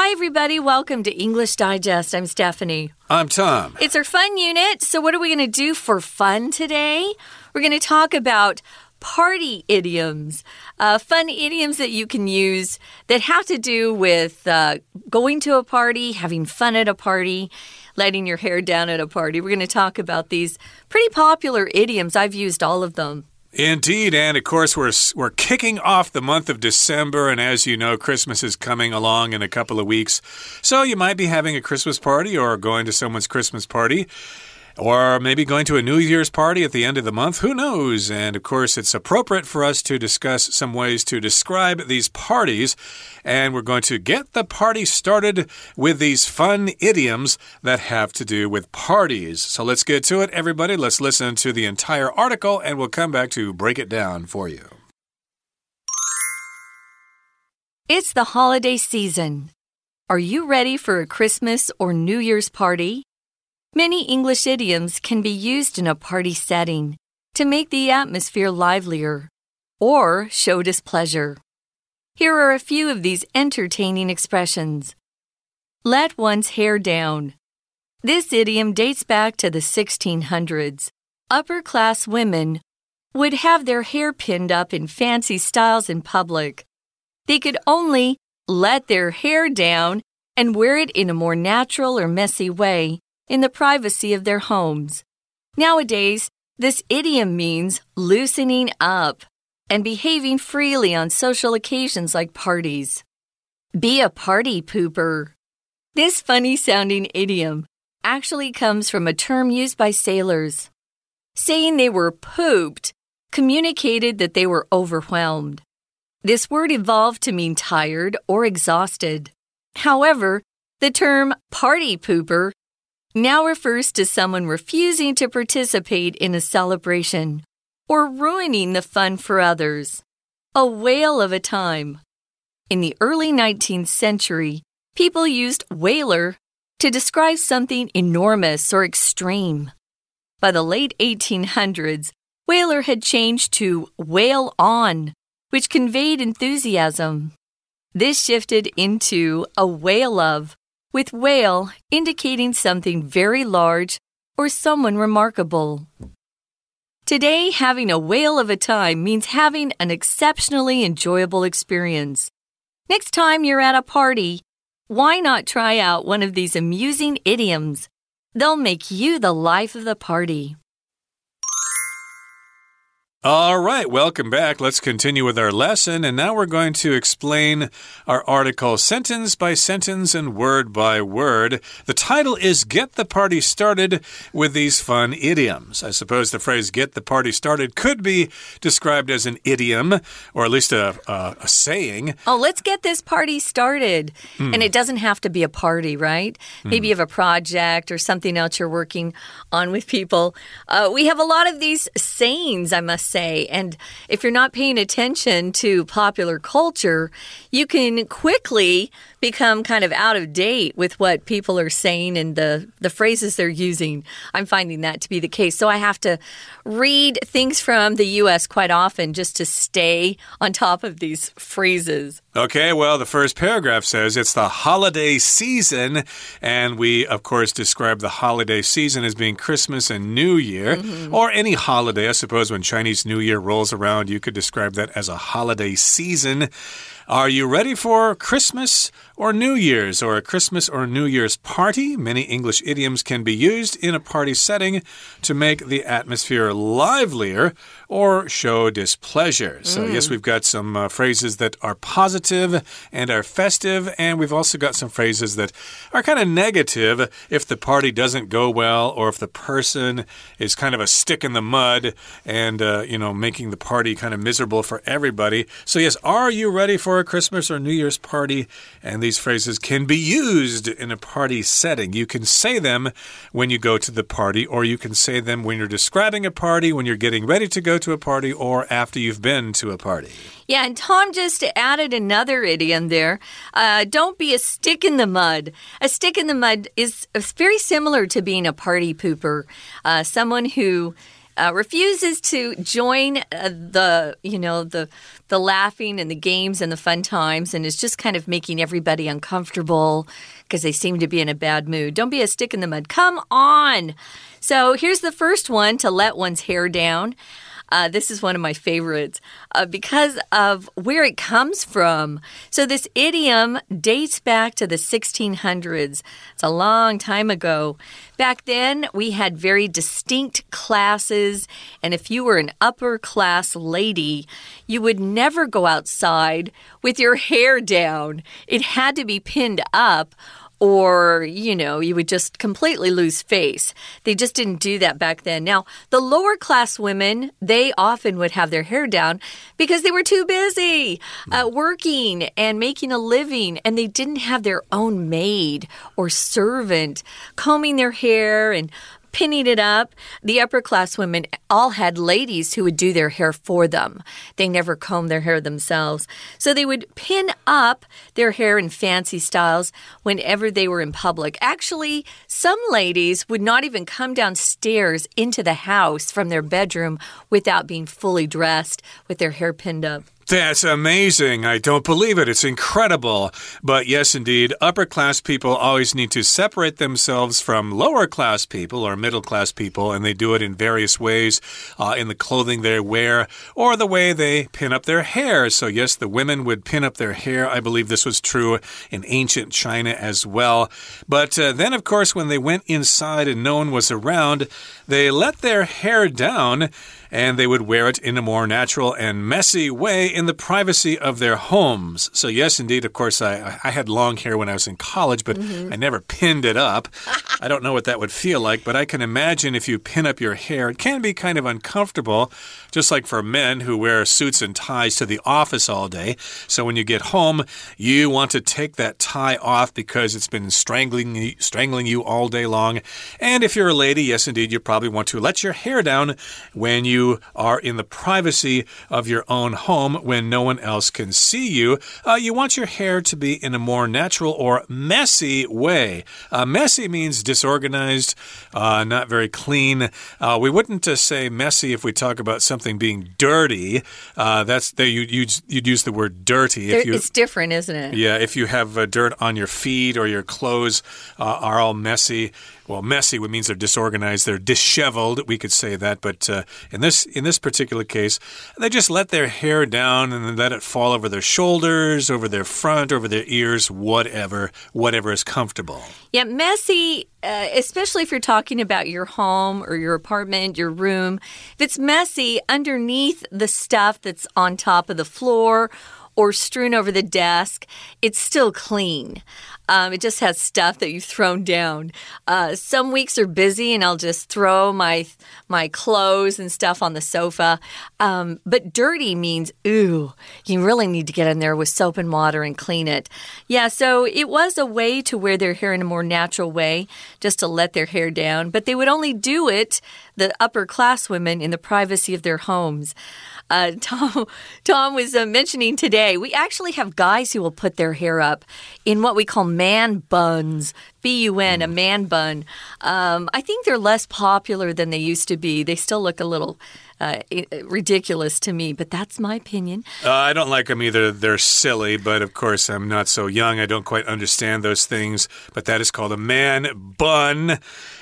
Hi, everybody. Welcome to English Digest. I'm Stephanie. I'm Tom. It's our fun unit. So, what are we going to do for fun today? We're going to talk about party idioms, uh, fun idioms that you can use that have to do with uh, going to a party, having fun at a party, letting your hair down at a party. We're going to talk about these pretty popular idioms. I've used all of them. Indeed, and of course we're we're kicking off the month of December and as you know Christmas is coming along in a couple of weeks. So you might be having a Christmas party or going to someone's Christmas party. Or maybe going to a New Year's party at the end of the month. Who knows? And of course, it's appropriate for us to discuss some ways to describe these parties. And we're going to get the party started with these fun idioms that have to do with parties. So let's get to it, everybody. Let's listen to the entire article and we'll come back to break it down for you. It's the holiday season. Are you ready for a Christmas or New Year's party? Many English idioms can be used in a party setting to make the atmosphere livelier or show displeasure. Here are a few of these entertaining expressions. Let one's hair down. This idiom dates back to the 1600s. Upper class women would have their hair pinned up in fancy styles in public. They could only let their hair down and wear it in a more natural or messy way in the privacy of their homes. Nowadays, this idiom means loosening up and behaving freely on social occasions like parties. Be a party pooper. This funny sounding idiom actually comes from a term used by sailors. Saying they were pooped communicated that they were overwhelmed. This word evolved to mean tired or exhausted. However, the term party pooper now refers to someone refusing to participate in a celebration or ruining the fun for others. A whale of a time. In the early 19th century, people used whaler to describe something enormous or extreme. By the late 1800s, whaler had changed to whale on, which conveyed enthusiasm. This shifted into a whale of, with whale indicating something very large or someone remarkable. Today, having a whale of a time means having an exceptionally enjoyable experience. Next time you're at a party, why not try out one of these amusing idioms? They'll make you the life of the party. All right, welcome back. Let's continue with our lesson. And now we're going to explain our article sentence by sentence and word by word. The title is Get the Party Started with These Fun Idioms. I suppose the phrase get the party started could be described as an idiom or at least a, a, a saying. Oh, let's get this party started. Mm. And it doesn't have to be a party, right? Mm. Maybe you have a project or something else you're working on with people. Uh, we have a lot of these sayings, I must say. And if you're not paying attention to popular culture, you can quickly become kind of out of date with what people are saying and the, the phrases they're using. I'm finding that to be the case. So I have to read things from the U.S. quite often just to stay on top of these phrases. Okay, well, the first paragraph says it's the holiday season. And we, of course, describe the holiday season as being Christmas and New Year, mm -hmm. or any holiday. I suppose when Chinese New Year rolls around, you could describe that as a holiday season. Are you ready for Christmas or New Year's or a Christmas or New Year's party? Many English idioms can be used in a party setting to make the atmosphere livelier or show displeasure. So, mm. yes, we've got some uh, phrases that are positive and are festive, and we've also got some phrases that are kind of negative if the party doesn't go well or if the person is kind of a stick in the mud and, uh, you know, making the party kind of miserable for everybody. So, yes, are you ready for a Christmas or New Year's party? And these phrases can be used in a party setting. You can say them when you go to the party, or you can say them when you're describing a party, when you're getting ready to go to a party or after you've been to a party. Yeah, and Tom just added another idiom there. Uh, don't be a stick in the mud. A stick in the mud is very similar to being a party pooper, uh, someone who uh, refuses to join uh, the, you know, the the laughing and the games and the fun times, and is just kind of making everybody uncomfortable because they seem to be in a bad mood. Don't be a stick in the mud. Come on. So here's the first one to let one's hair down. Uh, this is one of my favorites uh, because of where it comes from. So, this idiom dates back to the 1600s. It's a long time ago. Back then, we had very distinct classes, and if you were an upper class lady, you would never go outside with your hair down. It had to be pinned up or, you know, you would just completely lose face. They just didn't do that back then. Now, the lower class women, they often would have their hair down because they were too busy uh, working and making a living, and they didn't have their own maid or servant combing their hair and pinning it up. The upper class women all had ladies who would do their hair for them. They never combed their hair themselves. So they would pin up their hair in fancy styles whenever they were in public. Actually, some ladies would not even come downstairs into the house from their bedroom without being fully dressed with their hair pinned up. That's amazing. I don't believe it. It's incredible. But yes, indeed, upper class people always need to separate themselves from lower class people or middle class people, and they do it in various ways uh, in the clothing they wear or the way they pin up their hair. So, yes, the women would pin up their hair. I believe this was true in ancient China as well. But uh, then, of course, when they went inside and no one was around, they let their hair down and they would wear it in a more natural and messy way in the privacy of their homes. So, yes, indeed, of course, I, I had long hair when I was in college, but mm -hmm. I never pinned it up. I don't know what that would feel like, but I can imagine if you pin up your hair, it can be kind of uncomfortable, just like for men who wear suits and ties to the office all day. So, when you get home, you want to take that tie off because it's been strangling, strangling you all day long. And if you're a lady, yes, indeed, you probably want to let your hair down when you you are in the privacy of your own home when no one else can see you. Uh, you want your hair to be in a more natural or messy way. Uh, messy means disorganized, uh, not very clean. Uh, we wouldn't uh, say messy if we talk about something being dirty. Uh, that's there. You, you'd, you'd use the word dirty. If you, it's different, isn't it? Yeah. If you have dirt on your feet or your clothes are all messy well, messy means they're disorganized, they're disheveled. We could say that, but uh, in this in this particular case, they just let their hair down and let it fall over their shoulders, over their front, over their ears, whatever, whatever is comfortable. Yeah, messy. Uh, especially if you're talking about your home or your apartment, your room, if it's messy underneath the stuff that's on top of the floor or strewn over the desk, it's still clean. Um, it just has stuff that you've thrown down. Uh, some weeks are busy, and I'll just throw my my clothes and stuff on the sofa. Um, but dirty means ooh, you really need to get in there with soap and water and clean it. Yeah, so it was a way to wear their hair in a more natural way, just to let their hair down. But they would only do it, the upper class women, in the privacy of their homes. Uh, Tom, Tom was uh, mentioning today, we actually have guys who will put their hair up in what we call man buns. B U N, a man bun. Um, I think they're less popular than they used to be. They still look a little uh, ridiculous to me, but that's my opinion. Uh, I don't like them either. They're silly, but of course, I'm not so young. I don't quite understand those things. But that is called a man bun.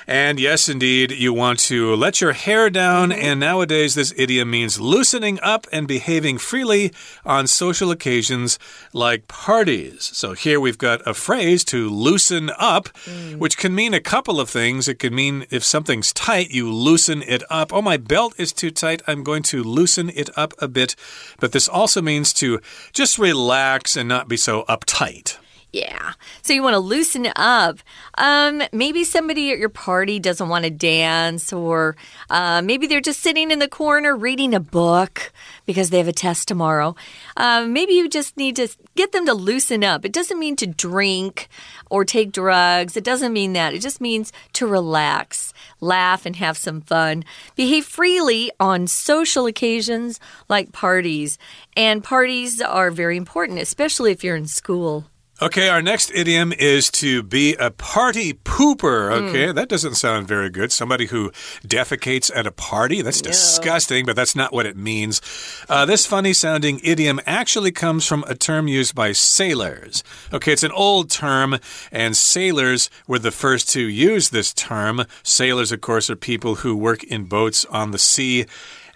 And yes, indeed, you want to let your hair down. And nowadays, this idiom means loosening up and behaving freely on social occasions like parties. So here we've got a phrase to loosen up, mm. which can mean a couple of things. It can mean if something's tight, you loosen it up. Oh, my belt is too tight. I'm going to loosen it up a bit. But this also means to just relax and not be so uptight. Yeah. So you want to loosen up. Um, maybe somebody at your party doesn't want to dance, or uh, maybe they're just sitting in the corner reading a book because they have a test tomorrow. Uh, maybe you just need to get them to loosen up. It doesn't mean to drink or take drugs, it doesn't mean that. It just means to relax, laugh, and have some fun. Behave freely on social occasions like parties. And parties are very important, especially if you're in school. Okay, our next idiom is to be a party pooper. Okay, mm. that doesn't sound very good. Somebody who defecates at a party? That's disgusting, but that's not what it means. Uh, this funny sounding idiom actually comes from a term used by sailors. Okay, it's an old term, and sailors were the first to use this term. Sailors, of course, are people who work in boats on the sea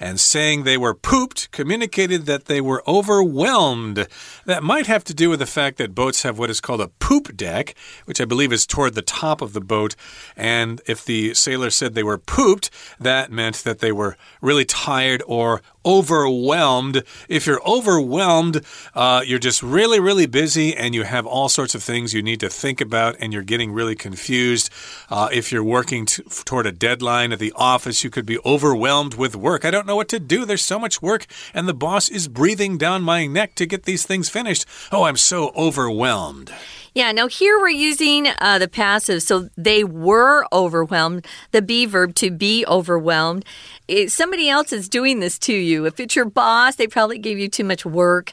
and saying they were pooped communicated that they were overwhelmed. That might have to do with the fact that boats have what is called a poop deck, which I believe is toward the top of the boat. And if the sailor said they were pooped, that meant that they were really tired or overwhelmed. If you're overwhelmed, uh, you're just really, really busy and you have all sorts of things you need to think about and you're getting really confused. Uh, if you're working toward a deadline at the office, you could be overwhelmed with work. I don't know what to do. There's so much work and the boss is breathing down my neck to get these things finished. Oh, I'm so overwhelmed. Yeah, now here we're using uh, the passive. So they were overwhelmed, the be verb to be overwhelmed. Somebody else is doing this to you. If it's your boss, they probably gave you too much work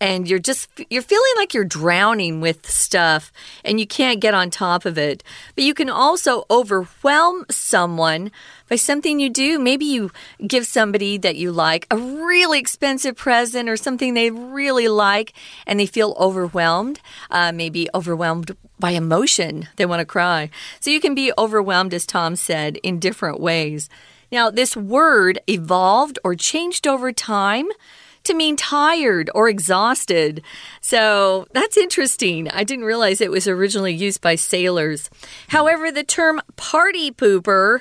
and you're just you're feeling like you're drowning with stuff and you can't get on top of it. But you can also overwhelm someone by something you do. Maybe you give somebody that you like a really expensive present or something they really like and they feel overwhelmed, uh, maybe overwhelmed by emotion. They want to cry. So you can be overwhelmed, as Tom said, in different ways. Now, this word evolved or changed over time to mean tired or exhausted. So that's interesting. I didn't realize it was originally used by sailors. However, the term party pooper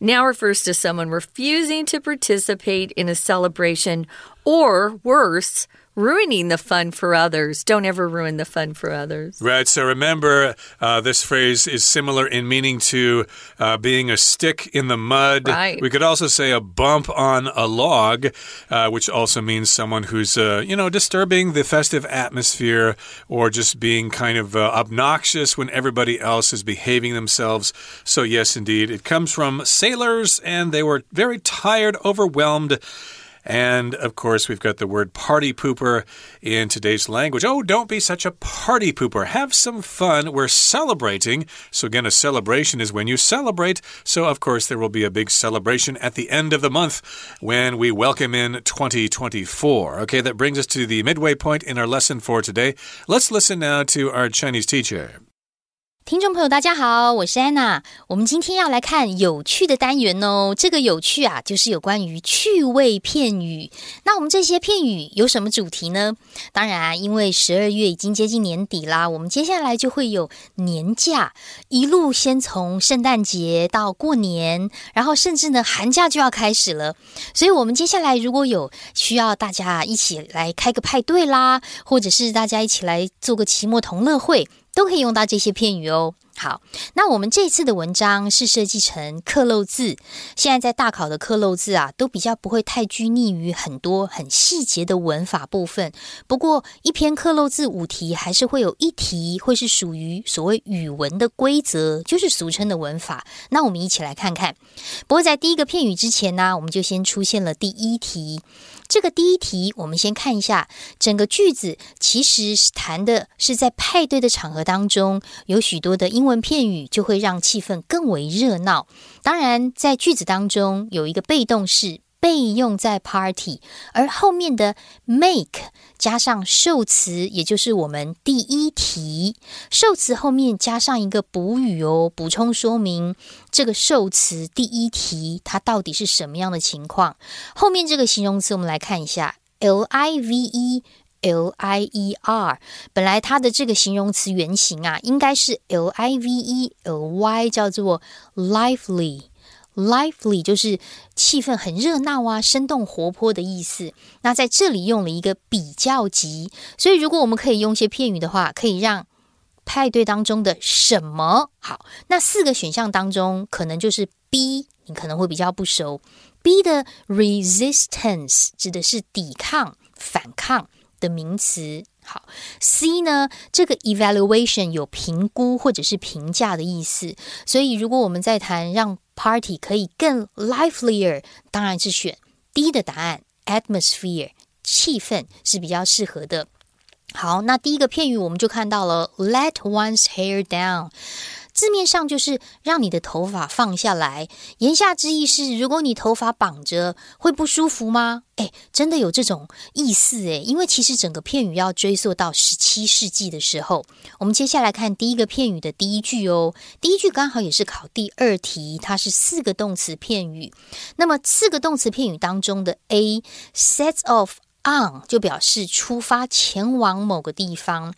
now refers to someone refusing to participate in a celebration or worse, ruining the fun for others. Don't ever ruin the fun for others. Right. So remember, uh, this phrase is similar in meaning to uh, being a stick in the mud. Right. We could also say a bump on a log, uh, which also means someone who's, uh, you know, disturbing the festive atmosphere or just being kind of uh, obnoxious when everybody else is behaving themselves. So, yes, indeed, it comes from sailors, and they were very tired, overwhelmed. And of course, we've got the word party pooper in today's language. Oh, don't be such a party pooper. Have some fun. We're celebrating. So, again, a celebration is when you celebrate. So, of course, there will be a big celebration at the end of the month when we welcome in 2024. Okay, that brings us to the midway point in our lesson for today. Let's listen now to our Chinese teacher. 听众朋友，大家好，我是安娜。我们今天要来看有趣的单元哦。这个有趣啊，就是有关于趣味片语。那我们这些片语有什么主题呢？当然，因为十二月已经接近年底啦，我们接下来就会有年假，一路先从圣诞节到过年，然后甚至呢寒假就要开始了。所以，我们接下来如果有需要大家一起来开个派对啦，或者是大家一起来做个期末同乐会。都可以用到这些片语哦。好，那我们这次的文章是设计成刻漏字。现在在大考的刻漏字啊，都比较不会太拘泥于很多很细节的文法部分。不过，一篇刻漏字五题还是会有一题会是属于所谓语文的规则，就是俗称的文法。那我们一起来看看。不过在第一个片语之前呢，我们就先出现了第一题。这个第一题，我们先看一下整个句子，其实是谈的是在派对的场合当中，有许多的英文片语就会让气氛更为热闹。当然，在句子当中有一个被动式。被用在 party，而后面的 make 加上受词，也就是我们第一题受词后面加上一个补语哦，补充说明这个受词第一题它到底是什么样的情况。后面这个形容词我们来看一下，live lier，本来它的这个形容词原型啊，应该是 live ly，叫做 lively。lively 就是气氛很热闹啊，生动活泼的意思。那在这里用了一个比较级，所以如果我们可以用一些片语的话，可以让派对当中的什么好？那四个选项当中，可能就是 B，你可能会比较不熟。B 的 resistance 指的是抵抗、反抗的名词。好，C 呢？这个 evaluation 有评估或者是评价的意思，所以如果我们在谈让 party 可以更 livelier，当然是选 D 的答案，atmosphere 气氛是比较适合的。好，那第一个片语我们就看到了 “let one's hair down”。字面上就是让你的头发放下来，言下之意是，如果你头发绑着，会不舒服吗？哎，真的有这种意思哎，因为其实整个片语要追溯到十七世纪的时候。我们接下来看第一个片语的第一句哦，第一句刚好也是考第二题，它是四个动词片语。那么四个动词片语当中的 A sets off。On 就表示出发前往某个地方，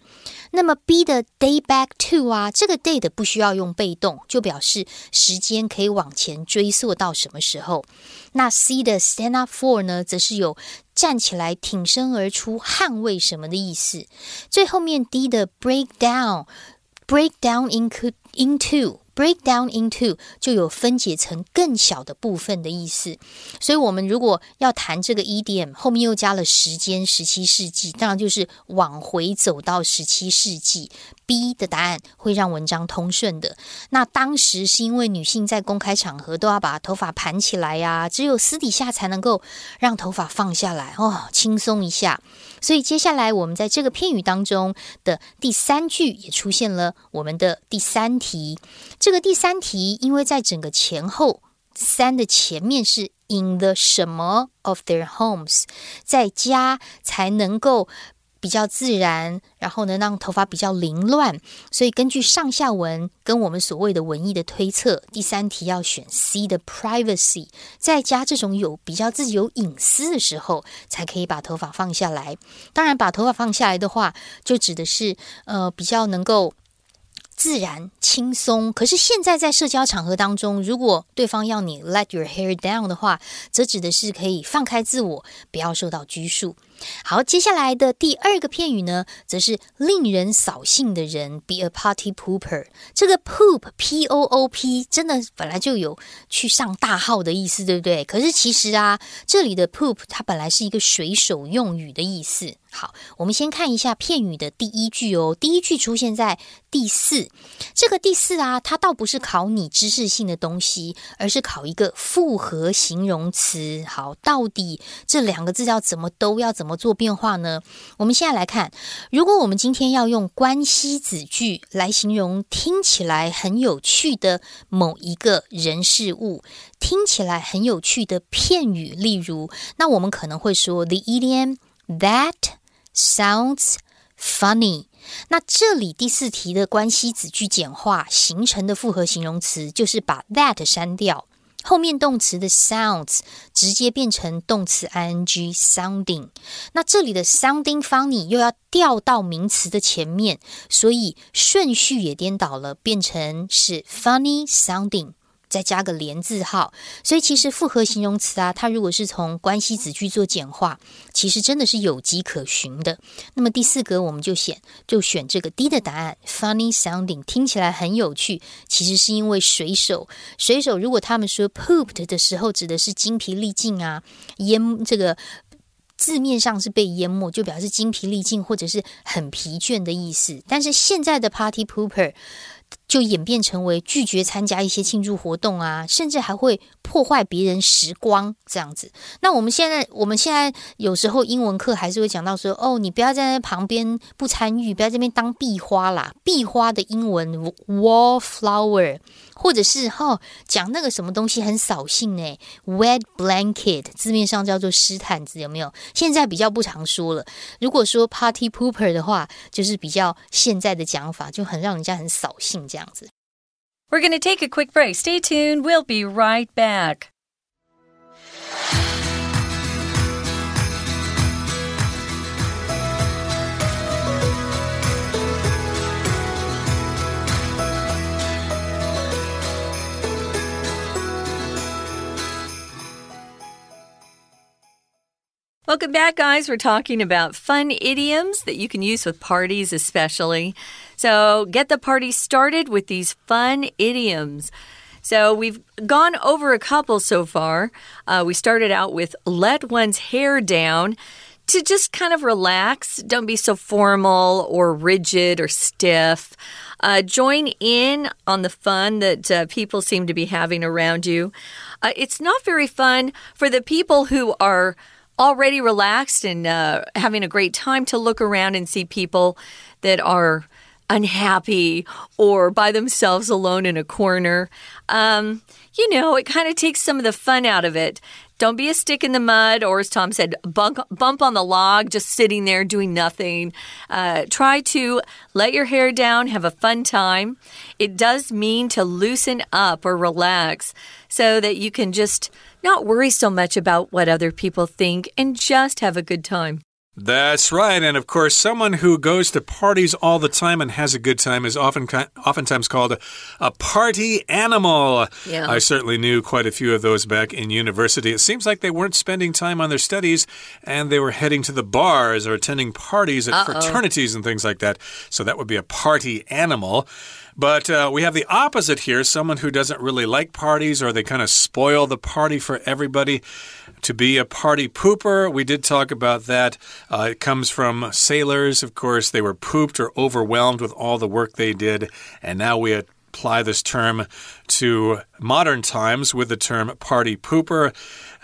那么 be 的 day back to 啊，这个 day 的不需要用被动，就表示时间可以往前追溯到什么时候。那 C 的 stand up for 呢，则是有站起来挺身而出捍卫什么的意思。最后面 D 的 break down，break down into into。Break down into 就有分解成更小的部分的意思，所以我们如果要谈这个 EDM，后面又加了时间，十七世纪，当然就是往回走到十七世纪。B 的答案会让文章通顺的。那当时是因为女性在公开场合都要把头发盘起来呀，只有私底下才能够让头发放下来哦，轻松一下。所以接下来我们在这个片语当中的第三句也出现了我们的第三题。这个第三题，因为在整个前后三的前面是 in the 什么 of their homes，在家才能够。比较自然，然后呢，让头发比较凌乱，所以根据上下文跟我们所谓的文艺的推测，第三题要选 C 的 privacy，在家这种有比较自己有隐私的时候，才可以把头发放下来。当然，把头发放下来的话，就指的是呃比较能够。自然轻松，可是现在在社交场合当中，如果对方要你 let your hair down 的话，则指的是可以放开自我，不要受到拘束。好，接下来的第二个片语呢，则是令人扫兴的人，be a party pooper。这个 poop p o o p 真的本来就有去上大号的意思，对不对？可是其实啊，这里的 poop 它本来是一个水手用语的意思。好，我们先看一下片语的第一句哦。第一句出现在第四，这个第四啊，它倒不是考你知识性的东西，而是考一个复合形容词。好，到底这两个字要怎么都要怎么做变化呢？我们现在来看，如果我们今天要用关系子句来形容听起来很有趣的某一个人事物，听起来很有趣的片语，例如，那我们可能会说 the idiom that。Sounds funny。那这里第四题的关系子句简化形成的复合形容词，就是把 that 删掉，后面动词的 sounds 直接变成动词 ing sounding。那这里的 sounding funny 又要调到名词的前面，所以顺序也颠倒了，变成是 funny sounding。再加个连字号，所以其实复合形容词啊，它如果是从关系子句做简化，其实真的是有迹可循的。那么第四格我们就选就选这个 D 的答案，funny sounding，听起来很有趣。其实是因为水手，水手如果他们说 pooped 的时候，指的是精疲力尽啊，淹这个字面上是被淹没，就表示精疲力尽或者是很疲倦的意思。但是现在的 party pooper。就演变成为拒绝参加一些庆祝活动啊，甚至还会破坏别人时光这样子。那我们现在，我们现在有时候英文课还是会讲到说，哦，你不要站在旁边不参与，不要这边当壁花啦。壁花的英文 wallflower，或者是哈讲那个什么东西很扫兴呢？wet blanket，字面上叫做湿毯子，有没有？现在比较不常说了。如果说 party pooper 的话，就是比较现在的讲法，就很让人家很扫兴。这样子。We're going to take a quick break. Stay tuned. We'll be right back. Welcome back, guys. We're talking about fun idioms that you can use with parties, especially. So get the party started with these fun idioms. So we've gone over a couple so far. Uh, we started out with let one's hair down to just kind of relax. Don't be so formal or rigid or stiff. Uh, join in on the fun that uh, people seem to be having around you. Uh, it's not very fun for the people who are already relaxed and uh, having a great time to look around and see people that are unhappy or by themselves alone in a corner. Um, you know, it kind of takes some of the fun out of it. Don't be a stick in the mud, or as Tom said, bump, bump on the log, just sitting there doing nothing. Uh, try to let your hair down, have a fun time. It does mean to loosen up or relax so that you can just not worry so much about what other people think and just have a good time. That's right. And of course, someone who goes to parties all the time and has a good time is often oftentimes called a, party animal. Yeah. I certainly knew quite a few of those back in university. It seems like they weren't spending time on their studies and they were heading to the bars or attending parties at uh -oh. fraternities and things like that. So that would be a party animal. But uh, we have the opposite here someone who doesn't really like parties or they kind of spoil the party for everybody. To be a party pooper, we did talk about that. Uh, it comes from sailors, of course. They were pooped or overwhelmed with all the work they did. And now we apply this term to modern times with the term party pooper.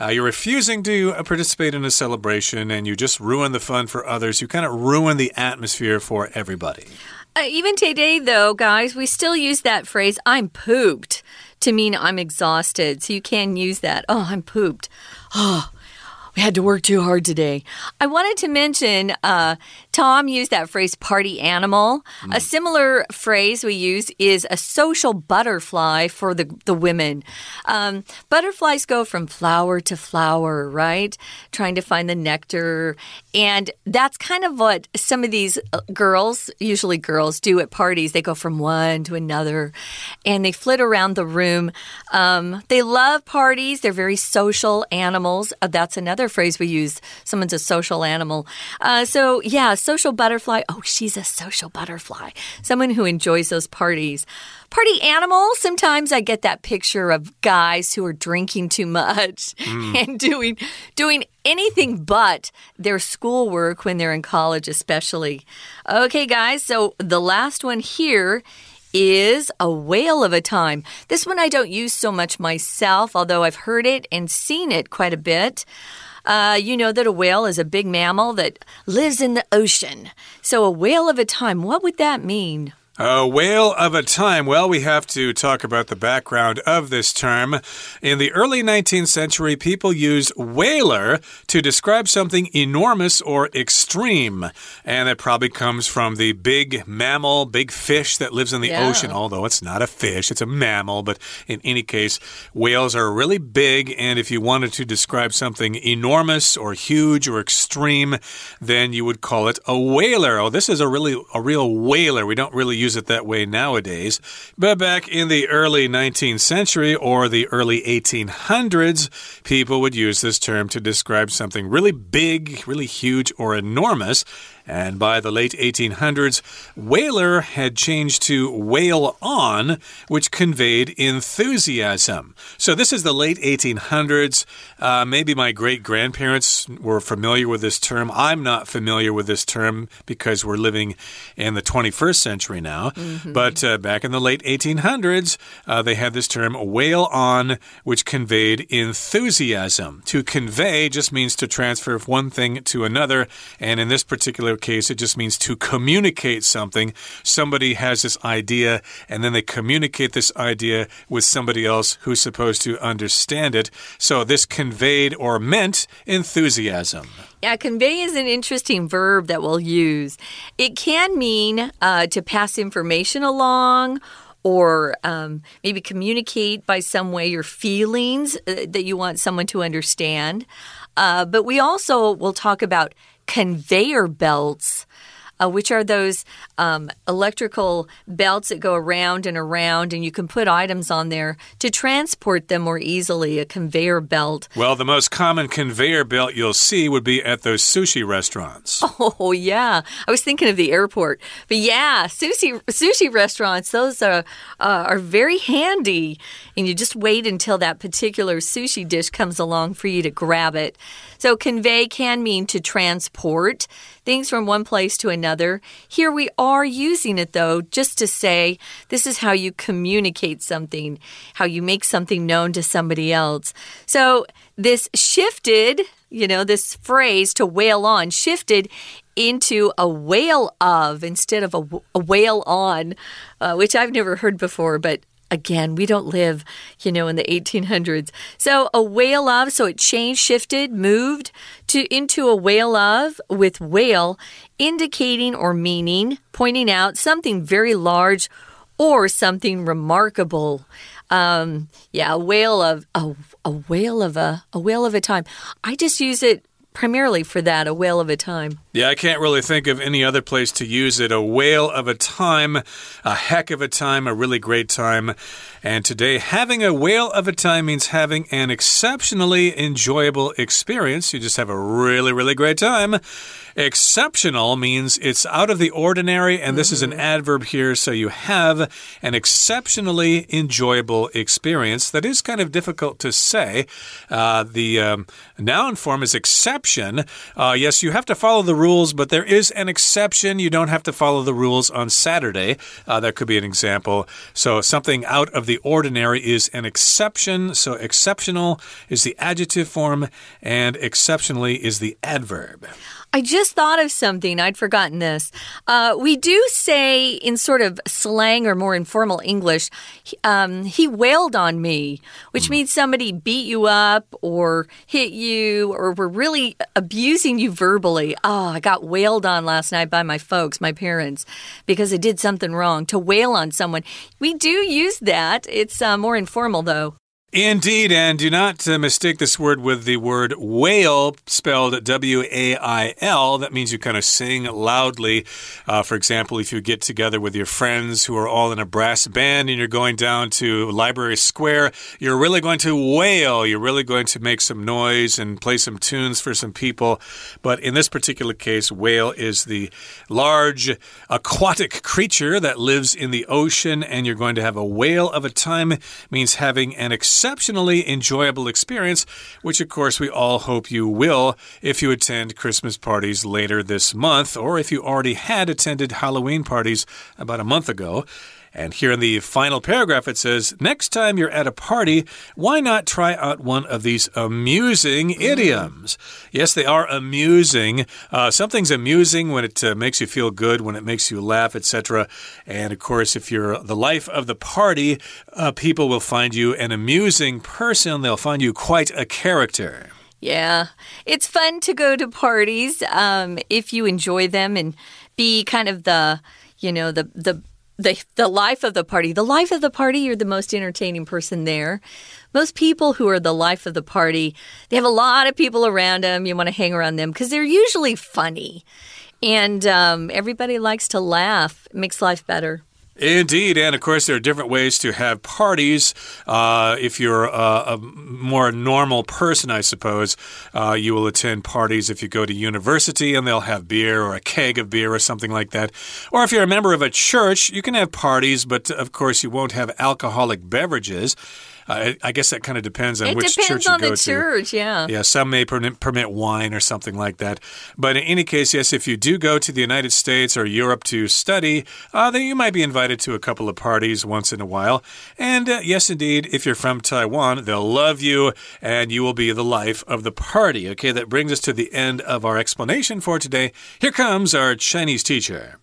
Uh, you're refusing to participate in a celebration and you just ruin the fun for others. You kind of ruin the atmosphere for everybody. Uh, even today, though, guys, we still use that phrase, I'm pooped, to mean I'm exhausted. So you can use that. Oh, I'm pooped. Oh, we had to work too hard today. I wanted to mention uh, Tom used that phrase party animal. Mm. A similar phrase we use is a social butterfly for the, the women. Um, butterflies go from flower to flower, right? Trying to find the nectar. And that's kind of what some of these uh, girls, usually girls, do at parties. They go from one to another and they flit around the room. Um, they love parties, they're very social animals. Uh, that's another phrase we use. Someone's a social animal. Uh, so, yeah social butterfly. Oh, she's a social butterfly. Someone who enjoys those parties. Party animal. Sometimes I get that picture of guys who are drinking too much mm. and doing doing anything but their schoolwork when they're in college, especially. Okay, guys. So the last one here is a whale of a time. This one I don't use so much myself, although I've heard it and seen it quite a bit. Uh, you know that a whale is a big mammal that lives in the ocean. So, a whale of a time, what would that mean? A whale of a time. Well, we have to talk about the background of this term. In the early 19th century, people used whaler to describe something enormous or extreme. And it probably comes from the big mammal, big fish that lives in the yeah. ocean, although it's not a fish, it's a mammal. But in any case, whales are really big. And if you wanted to describe something enormous or huge or extreme, then you would call it a whaler. Oh, this is a really, a real whaler. We don't really use it that way nowadays. But back in the early 19th century or the early 1800s, people would use this term to describe something really big, really huge, or enormous. And by the late 1800s, whaler had changed to whale on, which conveyed enthusiasm. So this is the late 1800s. Uh, maybe my great grandparents were familiar with this term. I'm not familiar with this term because we're living in the 21st century now. Mm -hmm. But uh, back in the late 1800s, uh, they had this term whale on, which conveyed enthusiasm. To convey just means to transfer one thing to another. And in this particular case, it just means to communicate something. Somebody has this idea, and then they communicate this idea with somebody else who's supposed to understand it. So this conveyed or meant enthusiasm. Yeah, convey is an interesting verb that we'll use. It can mean uh, to pass information along or um, maybe communicate by some way your feelings uh, that you want someone to understand. Uh, but we also will talk about conveyor belts uh, which are those um, electrical belts that go around and around, and you can put items on there to transport them more easily, a conveyor belt. Well, the most common conveyor belt you'll see would be at those sushi restaurants. Oh, yeah. I was thinking of the airport. But yeah, sushi, sushi restaurants, those are, uh, are very handy. And you just wait until that particular sushi dish comes along for you to grab it. So, convey can mean to transport things from one place to another. Here we are using it though, just to say this is how you communicate something, how you make something known to somebody else. So this shifted, you know, this phrase to whale on shifted into a whale of instead of a, a whale on, uh, which I've never heard before, but again, we don't live, you know, in the 1800s. So a whale of, so it changed, shifted, moved to into a whale of with whale indicating or meaning, pointing out something very large or something remarkable. Um, yeah, a whale of a, a whale of a a whale of a time. I just use it primarily for that, a whale of a time. Yeah, I can't really think of any other place to use it. A whale of a time, a heck of a time, a really great time. And today, having a whale of a time means having an exceptionally enjoyable experience. You just have a really, really great time. Exceptional means it's out of the ordinary, and this mm -hmm. is an mm-hmm. adverb here, so you have an exceptionally enjoyable experience. That is kind of difficult to say. Uh, the um, noun form is exception. Uh, yes, you have to follow the rules, but there is an exception. You don't have to follow the rules on Saturday. Uh, that could be an example. So something out of the ordinary is an exception. So exceptional is the adjective form, and exceptionally is the adverb. I just thought of something. I'd forgotten this. Uh, we do say in sort of slang or more informal English, um, he wailed on me, which means somebody beat you up or hit you or were really abusing you verbally. Oh, I got wailed on last night by my folks, my parents, because I did something wrong. To wail on someone. We do use that. It's uh, more informal, though. Indeed, and do not uh, mistake this word with the word wail, spelled W A I L. That means you kind of sing loudly. Uh, for example, if you get together with your friends who are all in a brass band and you're going down to Library Square, you're really going to wail. You're really going to make some noise and play some tunes for some people. But in this particular case, whale is the large aquatic creature that lives in the ocean, and you're going to have a whale of a time, means having an exceptionally enjoyable experience, which of course we all hope you will if you attend Christmas parties later this month, or if you already had attended Halloween parties about a month ago. And here in the final paragraph, it says, Next time you're at a party, why not try out one of these amusing mm. idioms? Yes, they are amusing. Uh, something's amusing when it uh, makes you feel good, when it makes you laugh, etc. And of course, if you're the life of the party, uh, people will find you an amusing person. They'll find you quite a character. Yeah, it's fun to go to parties um, if you enjoy them and be kind of the, you know, the the the the life of the party. The life of the party, you're the most entertaining person there. Most people who are the life of the party, they have a lot of people around them. You want to hang around them because they're usually funny, and um, everybody likes to laugh. It makes life better. Indeed, and of course, there are different ways to have parties. Uh, if you're a, a, more normal person, I suppose, uh, you will attend parties if you go to university and they'll have beer or a keg of beer or something like that. Or if you're a member of a church, you can have parties, but of course, you won't have alcoholic beverages. Uh, I guess that kind of depends on it which church you go to. church, yeah. Yeah, some may permit, permit wine or something like that. But in any case, yes, if you do go to the United States or Europe to study, uh, then you might be invited to a couple of parties once in a while. And uh, yes, indeed, if you're from Taiwan, they'll love you and you will be the life of the party. Okay, that brings us to the end of our explanation for today. Here comes our Chinese teacher.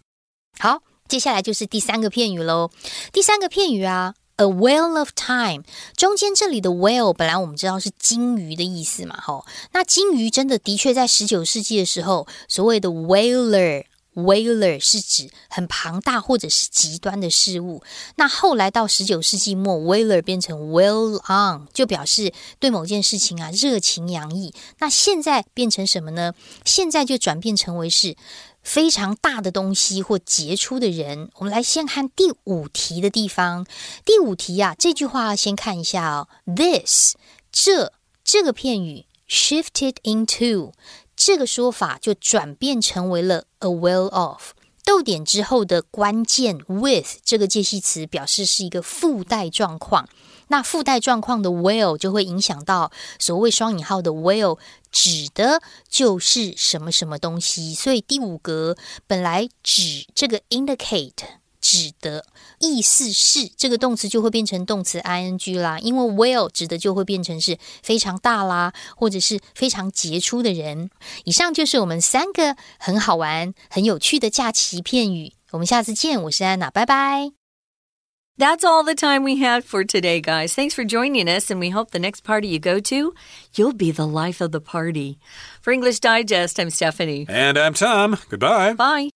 好，接下来就是第三个片语喽。第三个片语啊 ，A whale of time，中间这里的 whale 本来我们知道是鲸鱼的意思嘛，吼，那鲸鱼真的的确在十九世纪的时候，所谓的 whaler，whaler 是指很庞大或者是极端的事物。那后来到十九世纪末，whaler 变成 well on，就表示对某件事情啊热情洋溢。那现在变成什么呢？现在就转变成为是。非常大的东西或杰出的人，我们来先看第五题的地方。第五题啊，这句话先看一下哦。This 这这个片语 shifted into 这个说法就转变成为了 a well of。逗点之后的关键 with 这个介系词表示是一个附带状况。那附带状况的 will 就会影响到所谓双引号的 will 指的就是什么什么东西。所以第五格本来指这个 indicate。指的意思是这个动词就会变成动词 ing 啦，因为 well 指的就会变成是非常大啦，或者是非常杰出的人。以上就是我们三个很好玩、很有趣的假期片语。我们下次见，我是安娜，拜拜。That's all the time we have for today, guys. Thanks for joining us, and we hope the next party you go to, you'll be the life of the party. For English Digest, I'm Stephanie. And I'm Tom. Goodbye. Bye.